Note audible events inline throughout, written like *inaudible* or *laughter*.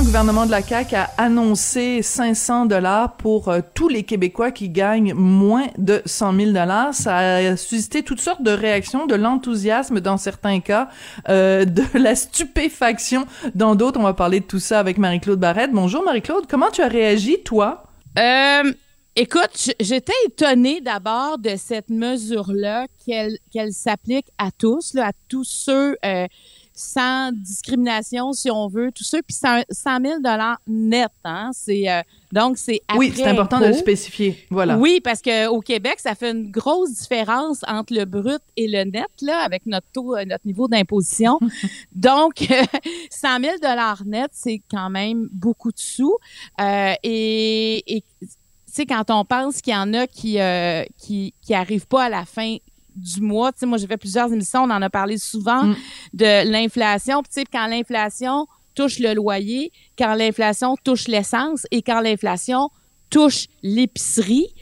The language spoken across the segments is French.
le gouvernement de la CAQ a annoncé 500 dollars pour euh, tous les Québécois qui gagnent moins de 100 000 dollars, ça a suscité toutes sortes de réactions, de l'enthousiasme dans certains cas, euh, de *laughs* la stupéfaction dans d'autres. On va parler de tout ça avec Marie-Claude Barrette. Bonjour Marie-Claude, comment tu as réagi toi? Euh, écoute, j'étais étonnée d'abord de cette mesure-là, qu'elle s'applique à tous, à tous ceux sans discrimination, si on veut, tous ceux, puis 100 000 net, hein, c'est... Euh, donc, c'est Oui, c'est important de le spécifier. Voilà. Oui, parce qu'au Québec, ça fait une grosse différence entre le brut et le net, là, avec notre taux, euh, notre niveau d'imposition. *laughs* Donc, *laughs* 100 000 net, c'est quand même beaucoup de sous. Euh, et, et tu sais, quand on pense qu'il y en a qui, euh, qui, qui arrivent pas à la fin du mois. Tu sais, moi, j'ai fait plusieurs émissions, on en a parlé souvent Mm. de l'inflation. Puis, tu sais, quand l'inflation touche le loyer, quand l'inflation touche l'essence et quand l'inflation touche l'épicerie,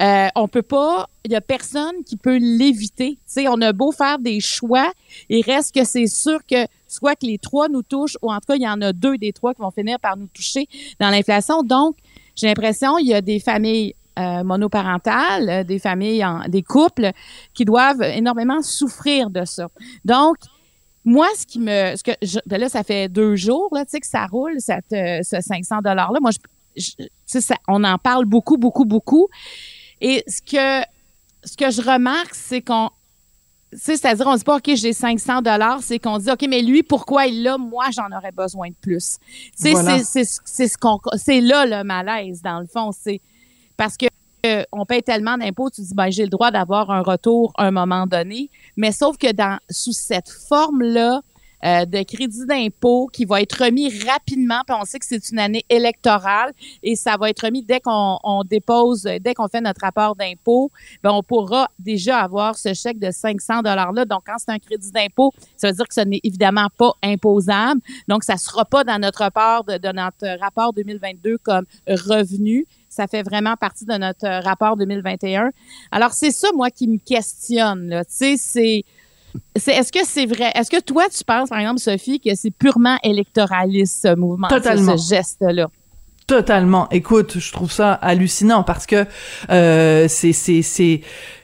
euh, on peut pas, il y a personne qui peut l'éviter. Tu sais, on a beau faire des choix, il reste que c'est sûr que soit que les trois nous touchent, ou en tout cas, il y en a deux des trois qui vont finir par nous toucher dans l'inflation. Donc, j'ai l'impression il y a des familles euh, monoparentales, euh, des familles, en- des couples qui doivent énormément souffrir de ça. Donc, moi, ce qui me, ce que je, ben là, ça fait deux jours là, tu sais, que ça roule, cette, euh, ce 500 dollars là. Moi, je, je- tu sais, ça- on en parle beaucoup, beaucoup, beaucoup. Et ce que, ce que je remarque, c'est qu'on, c'est-à-dire, on dit pas, OK, j'ai 500 dollars, c'est qu'on dit, OK, mais lui, pourquoi il l'a? Moi, j'en aurais besoin de plus. Voilà. c'est, c'est, c'est ce qu'on, c'est là le malaise, dans le fond. C'est parce que euh, on paye tellement d'impôts, tu dis, ben, j'ai le droit d'avoir un retour à un moment donné. Mais sauf que dans, sous cette forme-là, euh, de crédit d'impôt qui va être remis rapidement, puis on sait que c'est une année électorale et ça va être remis dès qu'on on dépose, dès qu'on fait notre rapport d'impôt, ben on pourra déjà avoir ce chèque de 500 dollars là. Donc quand c'est un crédit d'impôt, ça veut dire que ce n'est évidemment pas imposable. Donc ça sera pas dans notre rapport de, de notre rapport 2022 comme revenu. Ça fait vraiment partie de notre rapport 2021. Alors c'est ça moi qui me questionne. Tu sais c'est c'est, est-ce que c'est vrai? Est-ce que toi, tu penses, par exemple, Sophie, que c'est purement électoraliste, ce mouvement, ce- Totalement. ce geste-là? Totalement. Écoute, je trouve ça hallucinant parce que euh, c'est c'est c'est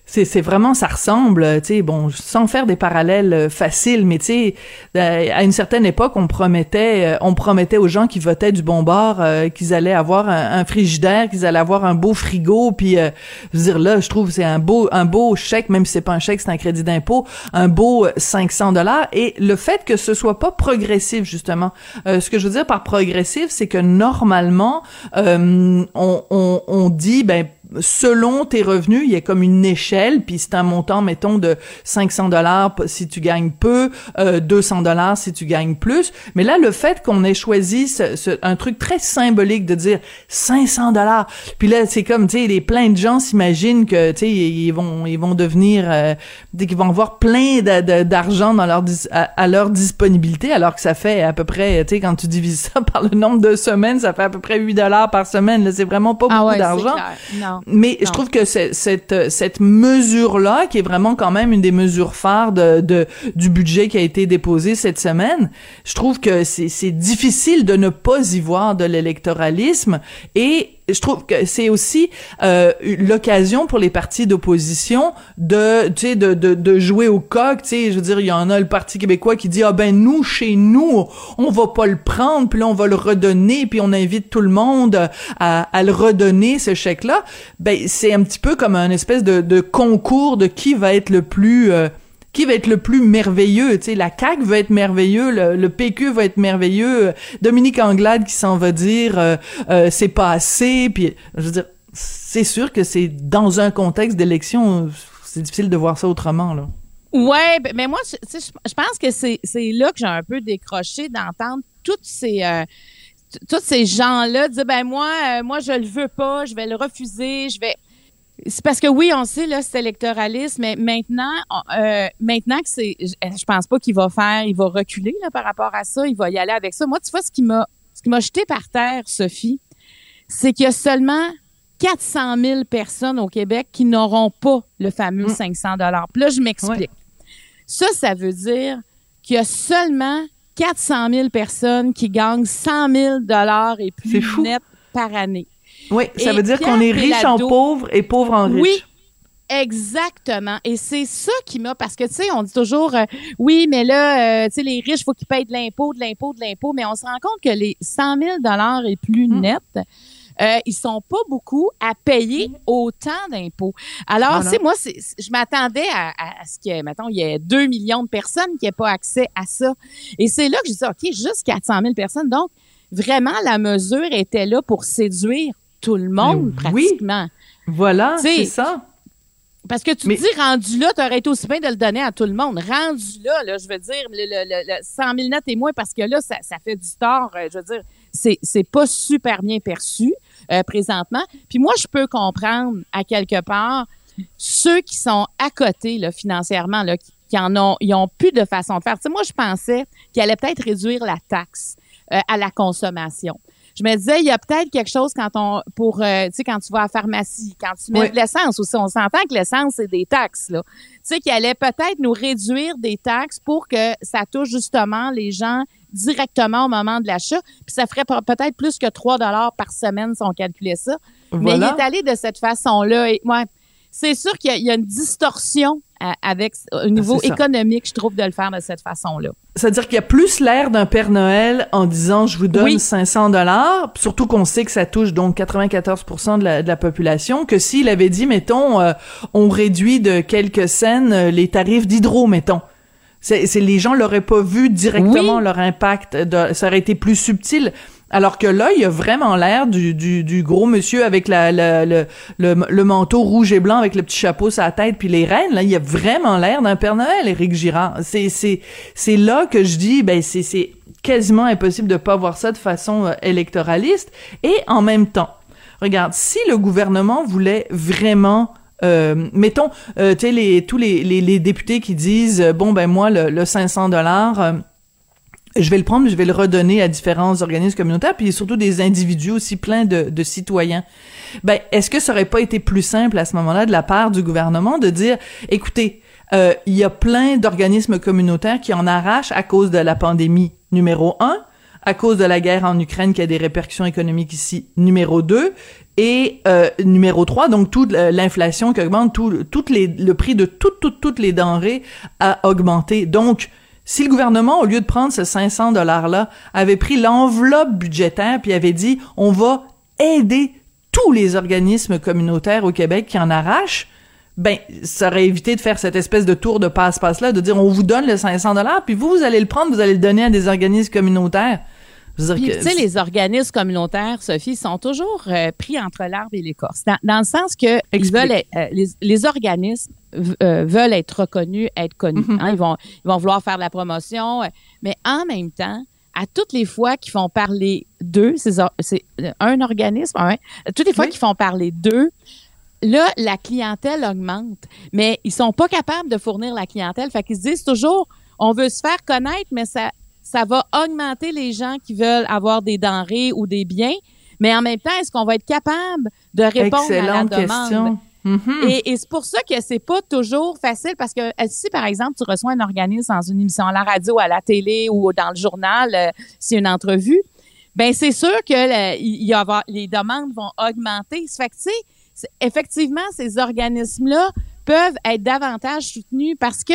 c'est vraiment ça ressemble, tu sais, bon, sans faire des parallèles euh, faciles, mais tu sais, euh, à une certaine époque, on promettait, euh, on promettait aux gens qui votaient du bon bord euh, qu'ils allaient avoir un, frigidaire, qu'ils allaient avoir un beau frigo, puis euh, je veux dire là, je trouve c'est un beau un beau chèque, même si c'est pas un chèque, c'est un crédit d'impôt, un beau 500 dollars. Et le fait que ce soit pas progressif justement, euh, ce que je veux dire par progressif, c'est que normalement, euh, on, on, on dit ben selon tes revenus, il y a comme une échelle, puis c'est un montant, mettons, de 500 dollars si tu gagnes peu, euh, 200 dollars si tu gagnes plus. Mais là, le fait qu'on ait choisi ce, ce- un truc très symbolique de dire 500 dollars, puis là, c'est comme, tu sais, les plein de gens s'imaginent que, tu sais, ils vont, ils vont devenir, euh, qu'ils vont avoir plein d'argent dans leur dis- à, à leur disponibilité, alors que ça fait à peu près, tu sais, quand tu divises ça *laughs* par le nombre de semaines, ça fait à peu près 8 dollars par semaine. Là, c'est vraiment pas beaucoup Ah ouais, c'est d'argent. Non. Mais je trouve que cette euh, cette mesure là, qui est vraiment quand même une des mesures phares de, de du budget qui a été déposé cette semaine, je trouve que c'est c'est difficile de ne pas y voir de l'électoralisme et je trouve que c'est aussi euh, l'occasion pour les partis d'opposition de tu sais de, de de jouer au coq, tu sais, je veux dire il y en a le parti québécois qui dit ah ben nous chez nous on va pas le prendre puis là on va le redonner puis on invite tout le monde à, à le redonner ce chèque là. Ben c'est un petit peu comme un espèce de, de concours de qui va être le plus euh, qui va être le plus merveilleux, tu sais, la CAQ va être merveilleux, le, PQ va être merveilleux, Dominique Anglade qui s'en va dire euh, euh, c'est pas assez, puis je veux dire, c'est sûr que c'est dans un contexte d'élection, c'est difficile de voir ça autrement, là. Ouais, ben, mais moi, je- pense que c'est là que j'ai un peu décroché d'entendre toutes ces euh, tous ces gens-là dire ben moi euh, moi je le veux pas, je vais le refuser, je vais c'est parce que oui, on sait là c'est électoraliste, mais maintenant euh, maintenant que c'est je, je pense pas qu'il va faire, il va reculer là par rapport à ça, il va y aller avec ça. Moi, tu vois ce qui m'a ce qui m'a jeté par terre, Sophie, c'est qu'il y a seulement 400 000 personnes au Québec qui n'auront pas le fameux 500 dollars. Là, je m'explique. Ça, ça veut dire qu'il y a seulement 400 000 personnes qui gagnent 100 000 dollars et plus net par année. Oui, ça Et veut dire qu'on est riche en pauvre et pauvre en riche. Oui, exactement. Et c'est ça qui m'a parce que tu sais, on dit toujours euh, oui, mais là, euh, tu sais, les riches, faut qu'ils payent de l'impôt, de l'impôt, de l'impôt, mais on se rend compte que les 100 000 dollars et plus Mm. net. Euh, ils sont pas beaucoup à payer autant d'impôts. Alors, Voilà. tu sais, moi, c'est- c'est- je m'attendais à, à- à ce que, mettons, il y ait 2 millions de personnes qui n'aient pas accès à ça. Et c'est là que je dis, OK, juste 400 000 personnes. Donc, vraiment, la mesure était là pour séduire tout le monde, Mais oui. pratiquement. Voilà, c'est ça. Parce que tu Mais- te dis, rendu là, tu aurais été aussi bien de le donner à tout le monde. Rendu là, là je veux dire, le, le, le, le 100 000 net et moins, parce que là, ça, ça fait du tort. euh, Je veux dire, c'est, c'est pas super bien perçu euh, présentement. Puis moi, je peux comprendre à quelque part ceux qui sont à côté là, financièrement, là, qui, qui en ont, ils ont plus de façon de faire. Tu sais, moi, je pensais qu'il allait peut-être réduire la taxe euh, à la consommation. Je me disais, il y a peut-être quelque chose quand on, pour, euh, tu sais, quand tu vas à la pharmacie, quand tu mets Oui. de l'essence aussi, on s'entend que l'essence, c'est des taxes, là. Tu sais, qu'il allait peut-être nous réduire des taxes pour que ça touche justement les gens directement au moment de l'achat. Puis ça ferait pe- peut-être plus que 3 dollars par semaine si on calculait ça. Mais il est allé de cette façon-là. Et, ouais, c'est sûr qu'il y, a- il y a une distorsion avec au niveau Ah, économique, je trouve, de le faire de cette façon-là. C'est-à-dire qu'il y a plus l'air d'un Père Noël en disant je vous donne Oui. 500 dollars, surtout qu'on sait que ça touche donc 94% de la, de la population, que s'il avait dit, mettons, euh, on réduit de quelques cents euh, les tarifs d'hydro, mettons. C'est- les gens l'auraient pas vu directement Oui. leur impact, de- ça aurait été plus subtil. Alors que là, il y a vraiment l'air du, du, gros monsieur avec le, manteau rouge et blanc avec le petit chapeau sur la tête puis les rênes. Là, il y a vraiment l'air d'un Père Noël, Éric Girard. C'est, c'est, là que je dis, ben c'est, quasiment impossible de pas voir ça de façon euh, électoraliste. Et en même temps, regarde, si le gouvernement voulait vraiment euh, mettons, euh, tu sais, tous les, les, les députés qui disent, euh, bon, ben moi, le, le 500 dollars, je vais le prendre, je vais le redonner à différents organismes communautaires, puis surtout des individus aussi pleins de, de citoyens. Ben, est-ce que ça aurait pas été plus simple à ce moment-là de la part du gouvernement de dire, écoutez, euh, il y a plein d'organismes communautaires qui en arrachent à cause de la pandémie, numéro un, à cause de la guerre en Ukraine qui a des répercussions économiques ici, numéro 2, et euh, numéro 3, donc toute l'inflation qui augmente, tout, toutes les, le prix de toutes, toutes, toutes les denrées a augmenté. Donc, si le gouvernement, au lieu de prendre ce 500 $-là, avait pris l'enveloppe budgétaire puis avait dit, on va aider tous les organismes communautaires au Québec qui en arrachent, ben, ça aurait évité de faire cette espèce de tour de passe-passe-là, de dire, on vous donne le 500 puis vous, vous allez le prendre, vous allez le donner à des organismes communautaires. Tu sais, les organismes communautaires, Sophie, sont toujours euh, pris entre l'arbre et l'écorce. Dans, dans le sens que ils veulent euh, les, les organismes euh, veulent être reconnus, être connus. Mhm. hein. ils, vont, ils vont vouloir faire de la promotion, euh, mais en même temps, à toutes les fois qu'ils font parler d'eux, c'est euh, un organisme, ouais, toutes les fois Oui. qu'ils font parler d'eux, là, la clientèle augmente, mais ils sont pas capables de fournir la clientèle. Fait qu'ils se disent toujours, on veut se faire connaître, mais ça, ça va augmenter les gens qui veulent avoir des denrées ou des biens, Mais en même temps, est-ce qu'on va être capable de répondre Excellente à la demande? question. Mhm. Et, c'est pour ça que c'est pas toujours facile parce que euh, si par exemple tu reçois un organisme dans une émission à la radio, à la télé ou dans le journal, euh, c'est une entrevue, ben c'est sûr que y les demandes vont augmenter. Fait que tu sais, effectivement ces organismes là peuvent être davantage soutenus parce que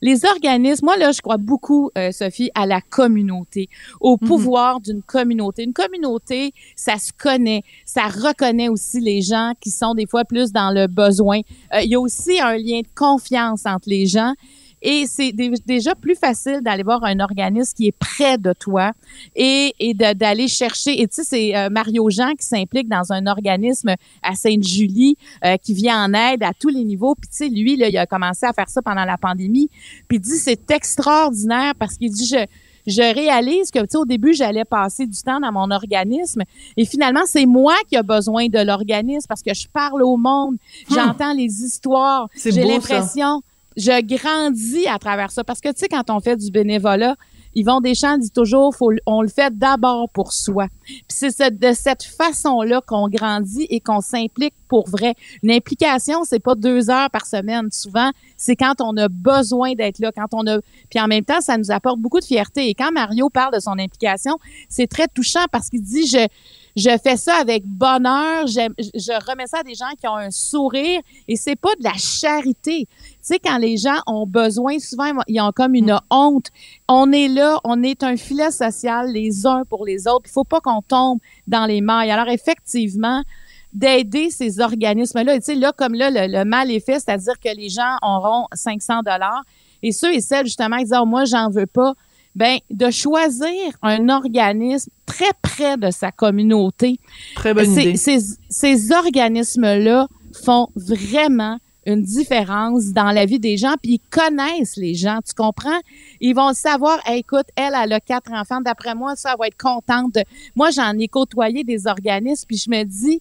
les organismes, moi là, je crois beaucoup, euh, Sophie, à la communauté, au pouvoir d'une communauté. Une communauté, ça se connaît, ça reconnaît aussi les gens qui sont des fois plus dans le besoin. Euh, il y a aussi un lien de confiance entre les gens. Et c'est dé- déjà plus facile d'aller voir un organisme qui est près de toi et, d'aller chercher. Et tu sais, c'est euh, Mario Jean qui s'implique dans un organisme à Sainte-Julie euh, qui vient en aide à tous les niveaux. Puis tu sais, lui, là, il a commencé à faire ça pendant la pandémie. Puis il dit c'est extraordinaire parce qu'il dit je je réalise que tu sais au début j'allais passer du temps dans mon organisme et finalement c'est moi qui a besoin de l'organisme parce que je parle au monde, j'entends les histoires, j'ai l'impression je grandis à travers ça parce que tu sais quand on fait du bénévolat Yvon Deschamps dit toujours, faut, on le fait d'abord pour soi. Puis c'est ce- de cette façon-là qu'on grandit et qu'on s'implique pour vrai. Une implication, c'est pas deux heures par semaine. Souvent, c'est quand on a besoin d'être là, quand on a. Puis en même temps, ça nous apporte beaucoup de fierté. Et quand Mario parle de son implication, c'est très touchant parce qu'il dit, je, je fais ça avec bonheur. Je, remets ça à des gens qui ont un sourire et c'est pas de la charité. Tu sais, quand les gens ont besoin, souvent, ils ont comme une honte. On est là, on est un filet social les uns pour les autres. Il faut pas qu'on tombe dans les mailles. Alors, effectivement, d'aider ces organismes-là. Tu sais, là, comme là, le, le mal est fait, c'est-à-dire que les gens auront 500 dollars. Et ceux et celles, justement, qui disent, oh, moi, j'en veux pas. Ben, de choisir un organisme très près de sa communauté. Très bonne Ces- idée. Ces, ces organismes-là font vraiment une différence dans la vie des gens, puis ils connaissent les gens, tu comprends? Ils vont savoir, Hey, écoute, elle, elle a quatre enfants, d'après moi, ça va être contente. de- Moi, j'en ai côtoyé des organismes, puis je me dis,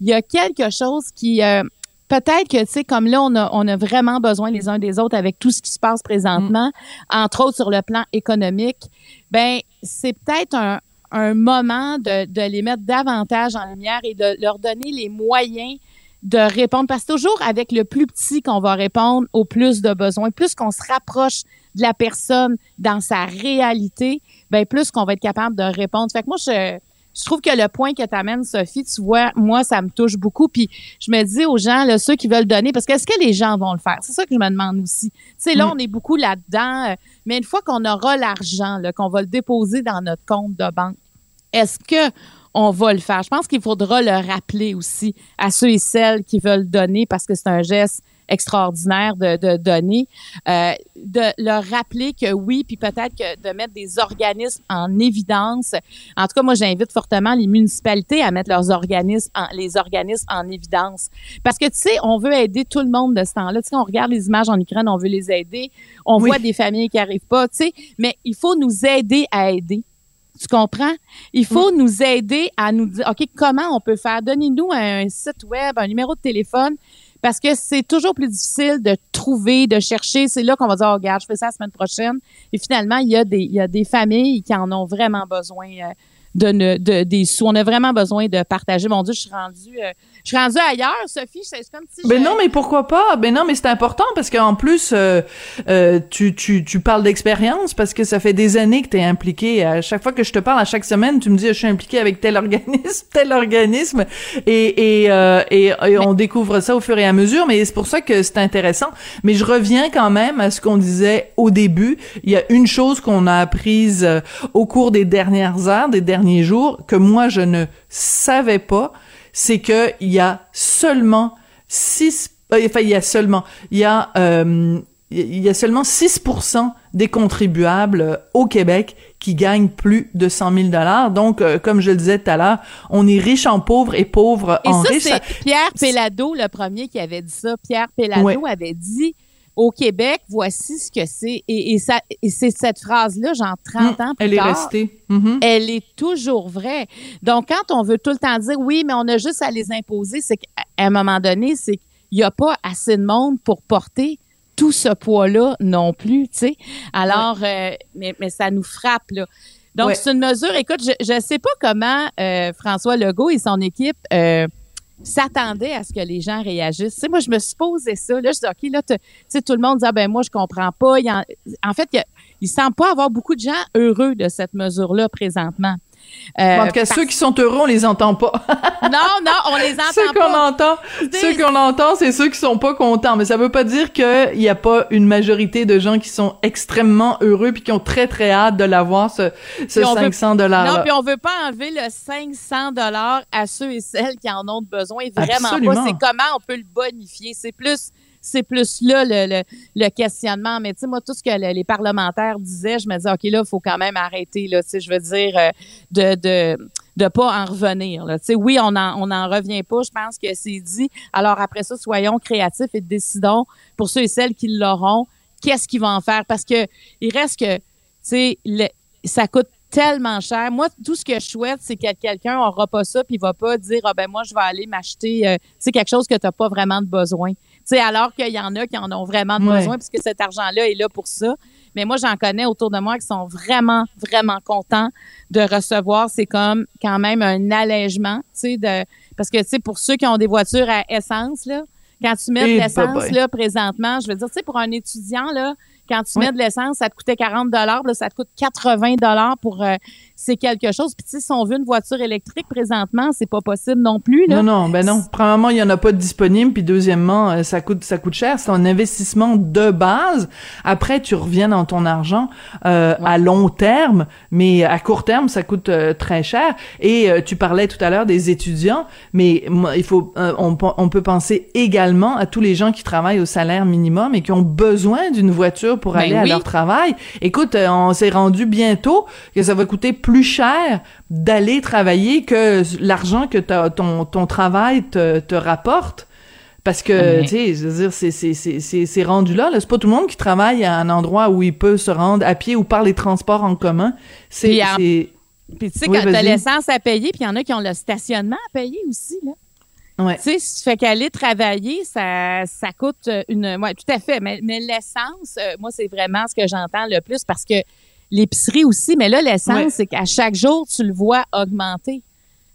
il y a quelque chose qui... euh, Peut-être que, tu sais, comme là, on a, on a vraiment besoin les uns des autres avec tout ce qui se passe présentement, entre autres sur le plan économique, ben c'est peut-être un, un moment de, de les mettre davantage en lumière et de leur donner les moyens de répondre. Parce que toujours avec le plus petit qu'on va répondre au plus de besoins. Plus qu'on se rapproche de la personne dans sa réalité, ben plus qu'on va être capable de répondre. Fait que moi, je, je trouve que le point que tu amènes, Sophie, tu vois, moi, ça me touche beaucoup. Puis je me dis aux gens, là, ceux qui veulent donner, parce qu'est-ce que les gens vont le faire? C'est ça que je me demande aussi. Tu sais, là, on est beaucoup là-dedans, euh, mais une fois qu'on aura l'argent, qu'on va le déposer dans notre compte de banque, est-ce que on va le faire? Je pense qu'il faudra le rappeler aussi à ceux et celles qui veulent donner parce que c'est un geste extraordinaire de, de donner, euh, de leur rappeler que oui, puis peut-être que de mettre des organismes en évidence. En tout cas, moi, j'invite fortement les municipalités à mettre leurs organismes, en, les organismes en évidence. Parce que, tu sais, on veut aider tout le monde de ce temps-là. Tu sais, on regarde les images en Ukraine, on veut les aider. On Oui. voit des familles qui arrivent pas, tu sais, mais il faut nous aider à aider. Tu comprends? Il faut nous aider à nous dire, OK, comment on peut faire? Donnez-nous un site web, un numéro de téléphone, parce que c'est toujours plus difficile de trouver, de chercher. C'est là qu'on va dire, oh, regarde, je fais ça la semaine prochaine. Et finalement, il y a des, il y a des familles qui en ont vraiment besoin euh, de, ne- de- des sous. On a vraiment besoin de partager. Mon Dieu, je suis rendue, euh, je suis rendue ailleurs, Sophie. C'est comme si Ben non, mais pourquoi pas? Ben non, mais c'est important parce qu'en plus, euh, euh, tu, tu, tu parles d'expérience parce que ça fait des années que tu es impliqué. À chaque fois que je te parle, à chaque semaine, tu me dis, je suis impliqué avec tel organisme, *laughs* tel organisme, et, et, euh, et, et on découvre ça au fur et à mesure, mais c'est pour ça que c'est intéressant. Mais je reviens quand même à ce qu'on disait au début. Il y a une chose qu'on a apprise euh, au cours des dernières heures, des derniers jours, que moi, je ne savais pas, c'est que il y a seulement six, euh, enfin il y a seulement, il y a euh, il y a seulement 6% des contribuables euh, au Québec qui gagnent plus de 100 000 dollars. Donc, euh, comme je le disais tout à l'heure, on est riche en pauvres et pauvres Et en ça, riches. c'est Pierre Pellado, le premier qui avait dit ça. Pierre Pellado Ouais. avait dit au Québec, voici ce que c'est. Et, et, ça, et c'est cette phrase-là, genre 30 ans plus Elle est tard, restée. Mhm. elle est toujours vraie. Donc, quand on veut tout le temps dire oui, mais on a juste à les imposer, c'est qu'à un moment donné, c'est qu'il n'y a pas assez de monde pour porter tout ce poids-là non plus, tu sais. Alors, euh, mais, mais ça nous frappe, là. Donc, Ouais. c'est une mesure, écoute, je ne sais pas comment euh, François Legault et son équipe euh, s'attendaient à ce que les gens réagissent. Tu sais, moi, je me suis posé ça. Là, je dis, OK, là, tu sais, tout le monde dit, ah, ben moi, je comprends pas. Il en, fait, il semble pas avoir beaucoup de gens heureux de cette mesure-là présentement. Euh, en tout cas, parce- ceux qui sont heureux, on les entend pas. *laughs* Non, non, on les entend ceux qu'on pas. entend, Des- ceux qu'on entend, c'est ceux qui sont pas contents. Mais ça veut pas dire qu'il y a pas une majorité de gens qui sont extrêmement heureux puis qui ont très très hâte de l'avoir ce, ce Puis on veut- 500 dollars. Non, puis on veut pas enlever le 500 dollars à ceux et celles qui en ont besoin. Vraiment Absolument. pas. C'est comment on peut le bonifier? C'est plus, c'est plus là le, questionnement. Mais tu sais, moi, tout ce que le- les parlementaires disaient, je me disais, OK, là, il faut quand même arrêter. Là, je veux dire, euh, de, de pas en revenir. Oui, on en, on en revient pas. Je pense que c'est dit. Alors après ça, soyons créatifs et décidons pour ceux et celles qui l'auront, qu'est-ce qu'ils vont en faire? Parce que il reste que, tu sais, ça coûte tellement cher. Moi, tout ce que je souhaite, c'est que quelqu'un n'aura pas ça puis il va pas dire ah ben moi je vais aller m'acheter euh, tu sais quelque chose que tu n'as pas vraiment de besoin. Alors qu'il y en a qui en ont vraiment Ouais. besoin puisque cet argent-là est là pour ça. Mais moi j'en connais autour de moi qui sont vraiment vraiment contents de recevoir, c'est comme quand même un allègement, tu sais de parce que tu sais pour ceux qui ont des voitures à essence là, quand tu mets Eh, de l'essence boboy. là présentement, je veux dire tu sais pour un étudiant là, quand tu mets de l'essence, ça te coûtait 40 dollars, là ça te coûte 80 dollars pour euh, c'est quelque chose. Puis si on veut une voiture électrique présentement, c'est pas possible non plus là. Non, non, ben non. Premièrement, il y en a pas de disponible, puis deuxièmement, euh, ça coûte, ça coûte cher. C'est un investissement de base. Après, tu reviens dans ton argent euh, à long terme, mais à court terme, ça coûte euh, très cher. Et euh, tu parlais tout à l'heure des étudiants, mais il faut, euh, on, pe- on peut penser également à tous les gens qui travaillent au salaire minimum et qui ont besoin d'une voiture pour Ben aller à leur travail. Écoute, on s'est rendu bientôt que ça va coûter plus cher d'aller travailler que l'argent que ton, ton travail te, te rapporte. Parce que, tu sais, je veux dire, c'est, c'est, c'est, c'est, c'est rendu là, là. C'est pas tout le monde qui travaille à un endroit où il peut se rendre à pied ou par les transports en commun. C'est, Puis tu sais Oui, quand t'as l'essence à payer, puis il y en a qui ont le stationnement à payer aussi là. ouais. Tu sais, fais qu'aller travailler, ça, ça coûte une. Ouais, tout à fait. Mais, mais l'essence, euh, moi, c'est vraiment ce que j'entends le plus parce que l'épicerie aussi, mais là, l'essence, Ouais. c'est qu'à chaque jour, tu le vois augmenter.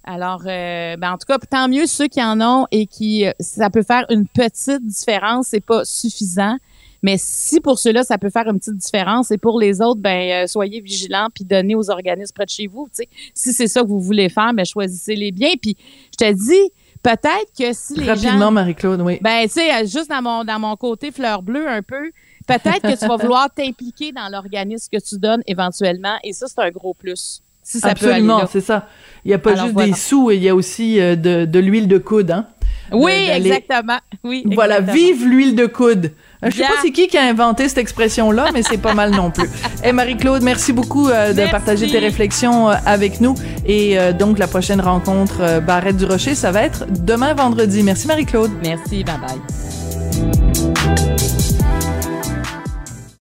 Alors, euh, ben, en tout cas, tant mieux ceux qui en ont et qui, euh, ça peut faire une petite différence, c'est pas suffisant. Mais si pour ceux-là, ça peut faire une petite différence, et pour les autres, ben euh, soyez vigilants puis donnez aux organismes près de chez vous. tu sais. Si c'est ça que vous voulez faire, ben choisissez-les bien. Puis je te dis, peut-être que si les gens Rapidement, Marie-Claude, oui. ben, tu sais, juste dans mon, dans mon côté fleur bleue un peu, peut-être que tu vas *laughs* vouloir t'impliquer dans l'organisme que tu donnes éventuellement. Et ça, c'est un gros plus. Si ça Absolument, c'est ça. Il y a pas Alors, juste voilà. des sous, il y a aussi euh, de, de l'huile de coude, hein. Oui, exactement. Oui, Voilà, exactement. vive l'huile de coude. Je sais Bien. pas c'est qui qui a inventé cette expression-là, mais c'est pas mal non plus. *laughs* Et Marie-Claude, merci beaucoup euh, de Merci. partager tes réflexions euh, avec nous. Et euh, donc, la prochaine rencontre Barrette du Rocher, ça va être demain vendredi. Merci Marie-Claude. Merci, bye bye.